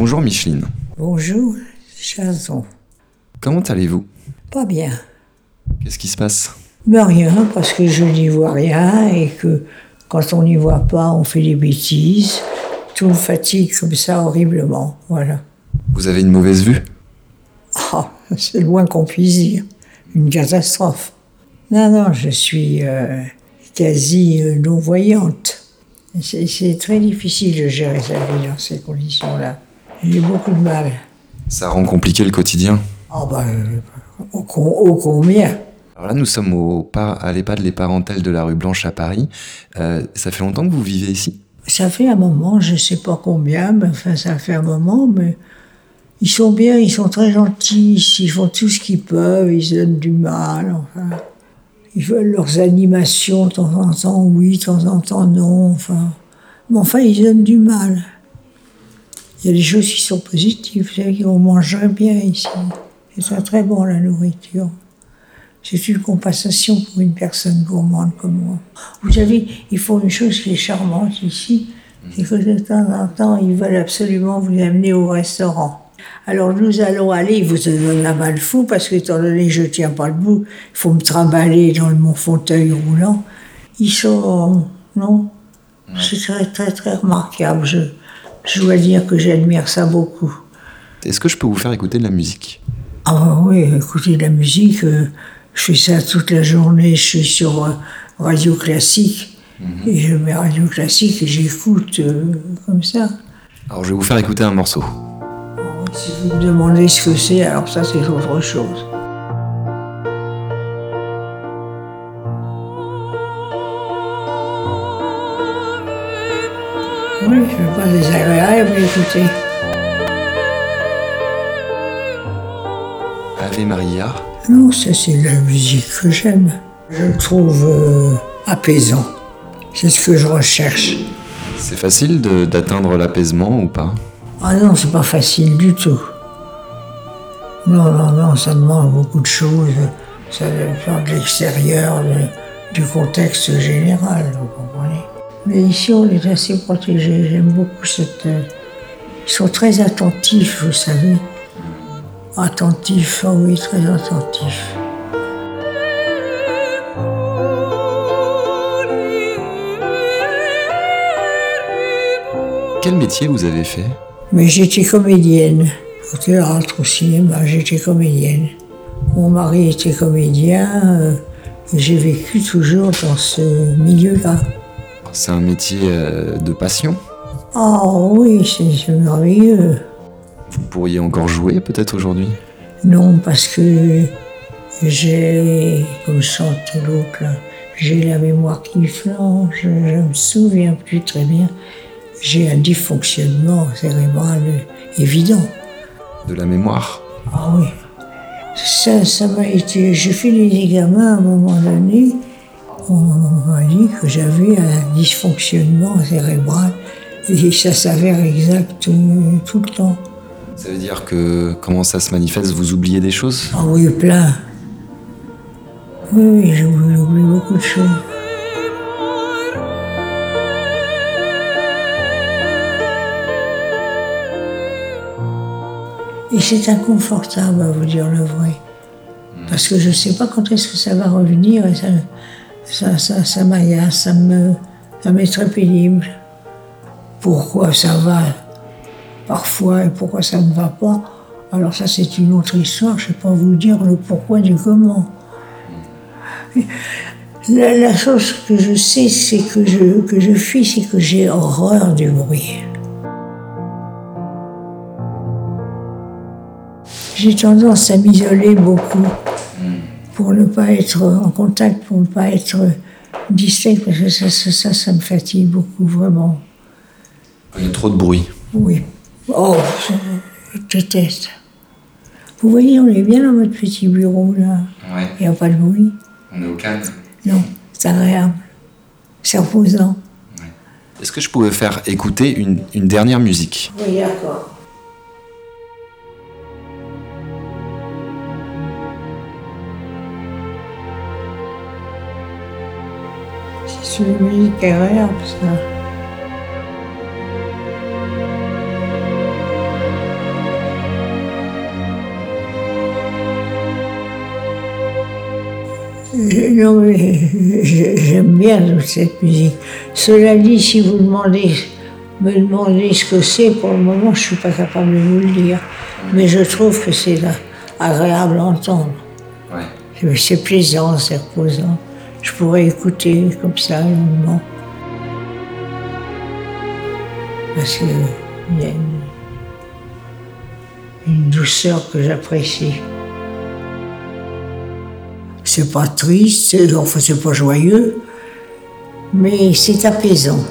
Bonjour Micheline. Bonjour, Chanson. Comment allez-vous? Pas bien. Qu'est-ce qui se passe? Mais rien, parce que je n'y vois rien et que quand on n'y voit pas, on fait des bêtises. Tout me fatigue comme ça horriblement. Voilà. Vous avez une mauvaise vue? Ah, c'est le moins qu'on puisse dire. Une catastrophe. Non, non, je suis euh, quasi euh, non-voyante. C'est très difficile de gérer sa vie dans ces conditions-là. J'ai beaucoup de mal. Ça rend compliqué le quotidien. Ah ben, euh, au, com- au combien? Alors là, nous sommes au par- à l'EHPAD Les Parentèles de la rue Blanche à Paris. Euh, ça fait longtemps que vous vivez ici? Ça fait un moment, je sais pas combien, mais enfin ça fait un moment, mais ils sont bien, ils sont très gentils, ils font tout ce qu'ils peuvent, ils donnent du mal, enfin. Ils veulent leurs animations de temps en temps, oui, de temps en temps, non, enfin. Mais enfin, ils donnent du mal. Il y a des choses qui sont positives, vous savez qu'on mangerait bien ici. C'est très très bon la nourriture. C'est une compensation pour une personne gourmande comme moi. Vous savez, ils font une chose qui est charmante ici, c'est que de temps en temps, ils veulent absolument vous amener au restaurant. Alors nous allons aller, ils vous donnent la malle fou, parce que étant donné que je tiens pas le bout, il faut me trimballer dans mon fauteuil roulant. Ils sont... non? C'est très très très remarquable. Je, je dois dire que j'admire ça beaucoup. Est-ce que je peux vous faire écouter de la musique? Ah oui, écoutez la musique, euh, je fais ça toute la journée, je suis sur euh, radio classique, et je mets radio classique et j'écoute euh, comme ça. Alors je vais vous faire écouter un morceau. Si vous me demandez ce que c'est, alors ça c'est autre chose. Oui, ne pas désagréable, écoutez. Ave Maria. Non, ça c'est la musique que j'aime. Je le trouve euh, apaisant. C'est ce que je recherche. C'est facile d'atteindre l'apaisement ou pas? Ah non, c'est pas facile du tout. Non, non, non, ça demande beaucoup de choses. Ça dépend de l'extérieur, du contexte général, vous comprenez? Mais ici, on est assez protégés. J'aime beaucoup cette. euh, Ils sont très attentifs, vous savez. Attentifs, ah oui, très attentifs. Quel métier vous avez fait? Mais j'étais comédienne. Au théâtre, au cinéma, j'étais comédienne. Mon mari était comédien euh, et j'ai vécu toujours dans ce milieu-là. C'est un métier euh, de passion Ah oui, c'est merveilleux. Vous pourriez encore jouer peut-être aujourd'hui? Non, parce que j'ai, comme chante l'autre, j'ai la mémoire qui flanche, je ne me souviens plus très bien. J'ai un dysfonctionnement cérébral évident. De la mémoire? Ah oui. Ça, ça m'a été. J'ai fait des examens à un moment donné. On m'a dit que j'avais un dysfonctionnement cérébral et ça s'avère exact tout le temps. Ça veut dire que comment ça se manifeste? Vous oubliez des choses? Ah oui, plein. Oui, j'oublie j'oublie beaucoup de choses. Et c'est inconfortable à vous dire le vrai. Parce que je ne sais pas quand est-ce que ça va revenir et ça, ça, ça, ça ça me, ça m'est très pénible. Pourquoi ça va parfois et pourquoi ça ne va pas? Alors ça c'est une autre histoire, je ne sais pas vous dire le pourquoi du comment. La, la chose que je sais, c'est que je, que je fuis, c'est que j'ai horreur du bruit. J'ai tendance à m'isoler beaucoup pour ne pas être en contact, pour ne pas être distrait, parce que ça, ça, ça, ça me fatigue beaucoup, vraiment. Il y a trop de bruit. Oui. Oh, je, je déteste. Vous voyez, on est bien dans notre petit bureau, là. Ouais, Il n'y a pas de bruit. on est au calme. Non, c'est agréable. C'est reposant. Est-ce que je pouvais faire écouter une, une dernière musique? Oui, d'accord. celui qui herbe, ça. Non, mais j'aime bien cette musique. Cela dit, si vous demandez, me demandez ce que c'est, pour le moment, je ne suis pas capable de vous le dire. Mais je trouve que c'est agréable à entendre. Ouais. C'est plaisant, c'est reposant. Je pourrais écouter comme ça, longuement. Parce qu'il y a une, une douceur que j'apprécie. C'est pas triste, enfin c'est pas joyeux, mais c'est apaisant.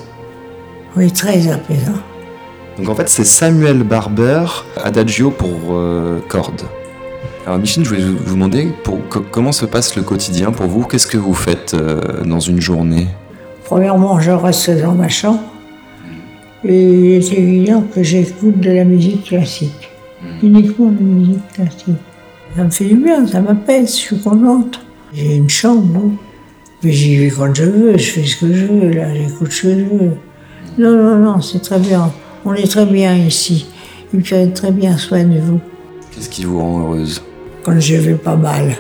Oui, très apaisant. Donc en fait, c'est Samuel Barber, Adagio pour euh, cordes. Alors Micheline, je voulais vous demander pour, comment se passe le quotidien pour vous? Qu'est-ce que vous faites euh, dans une journée? Premièrement, je reste dans ma chambre et il est évident que j'écoute de la musique classique, uniquement de la musique classique. Ça me fait du bien, ça m'apaise, je suis contente. J'ai une chambre, mais j'y vais quand je veux, je fais ce que je veux, là, j'écoute ce que je veux. Non, non, non, c'est très bien. On est très bien ici. Ils prennent très bien soin de vous. Qu'est-ce qui vous rend heureuse? Quand je vais pas mal,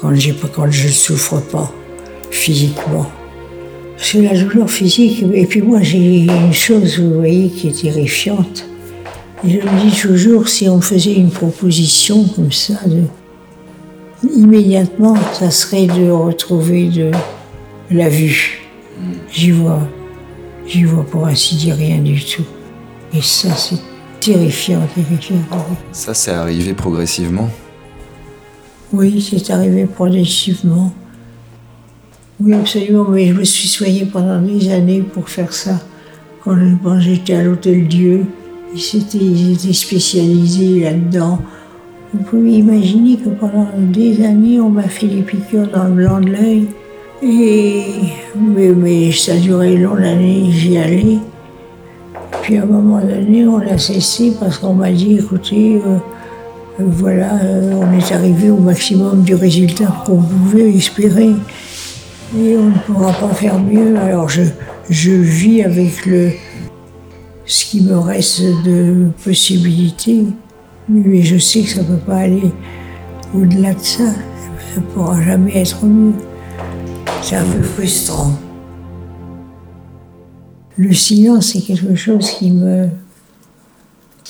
quand, je ne souffre pas physiquement. C'est la douleur physique. Et puis moi, j'ai une chose, vous voyez, qui est terrifiante. je me dis toujours, si on faisait une proposition comme ça, immédiatement, ça serait de retrouver de la vue. J'y vois, j'y vois pour ainsi dire rien du tout. Et ça, c'est terrifiant, terrifiant. Ça, c'est arrivé progressivement? Oui, c'est arrivé progressivement. Oui, absolument, mais je me suis soignée pendant des années pour faire ça. Quand j'étais à l'Hôtel Dieu, ils étaient, spécialisés là-dedans. Vous pouvez imaginer que pendant des années, on m'a fait des piqûres dans le blanc de l'œil. Et, mais, ça a duré longues années, j'y allais. Puis à un moment donné, on a cessé parce qu'on m'a dit, écoutez, euh, voilà, euh, on est arrivé au maximum du résultat qu'on pouvait espérer. Et on ne pourra pas faire mieux. Alors je, je vis avec le, ce qui me reste de possibilités. Mais je sais que ça ne peut pas aller au-delà de ça. Ça ne pourra jamais être mieux. C'est un peu frustrant. Le silence, c'est quelque chose qui me.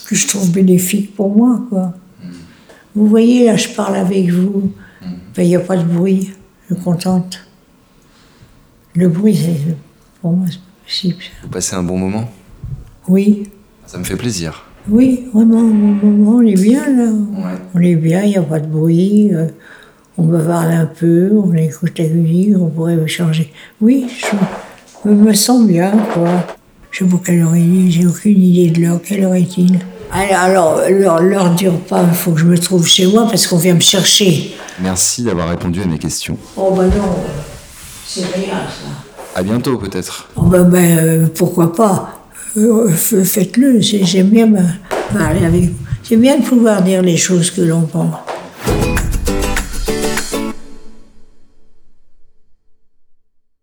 que je trouve bénéfique pour moi, quoi. Vous voyez, là, je parle avec vous. Ben, il n'y a pas de bruit. Je suis contente. Le bruit, c'est, pour moi, c'est possible. Vous passez un bon moment? Oui. Ça me fait plaisir. Oui, vraiment, on est bien là. On est bien, il n'y a pas de bruit. Euh, on me parle un peu, on écoute la musique, on pourrait changer. Oui, je me sens bien, quoi. Je sais pas quelle heure il est, j'ai aucune idée de l'heure. Quelle heure est-il Alors, l'heure dure pas, il faut que je me trouve chez moi parce qu'on vient me chercher. Merci d'avoir répondu à mes questions. Oh ben non, c'est rien ça. À bientôt peut-être. Oh ben, ben euh, pourquoi pas? Euh, faites-le. J'aime bien parler avec vous. C'est bien de pouvoir dire les choses que l'on pense.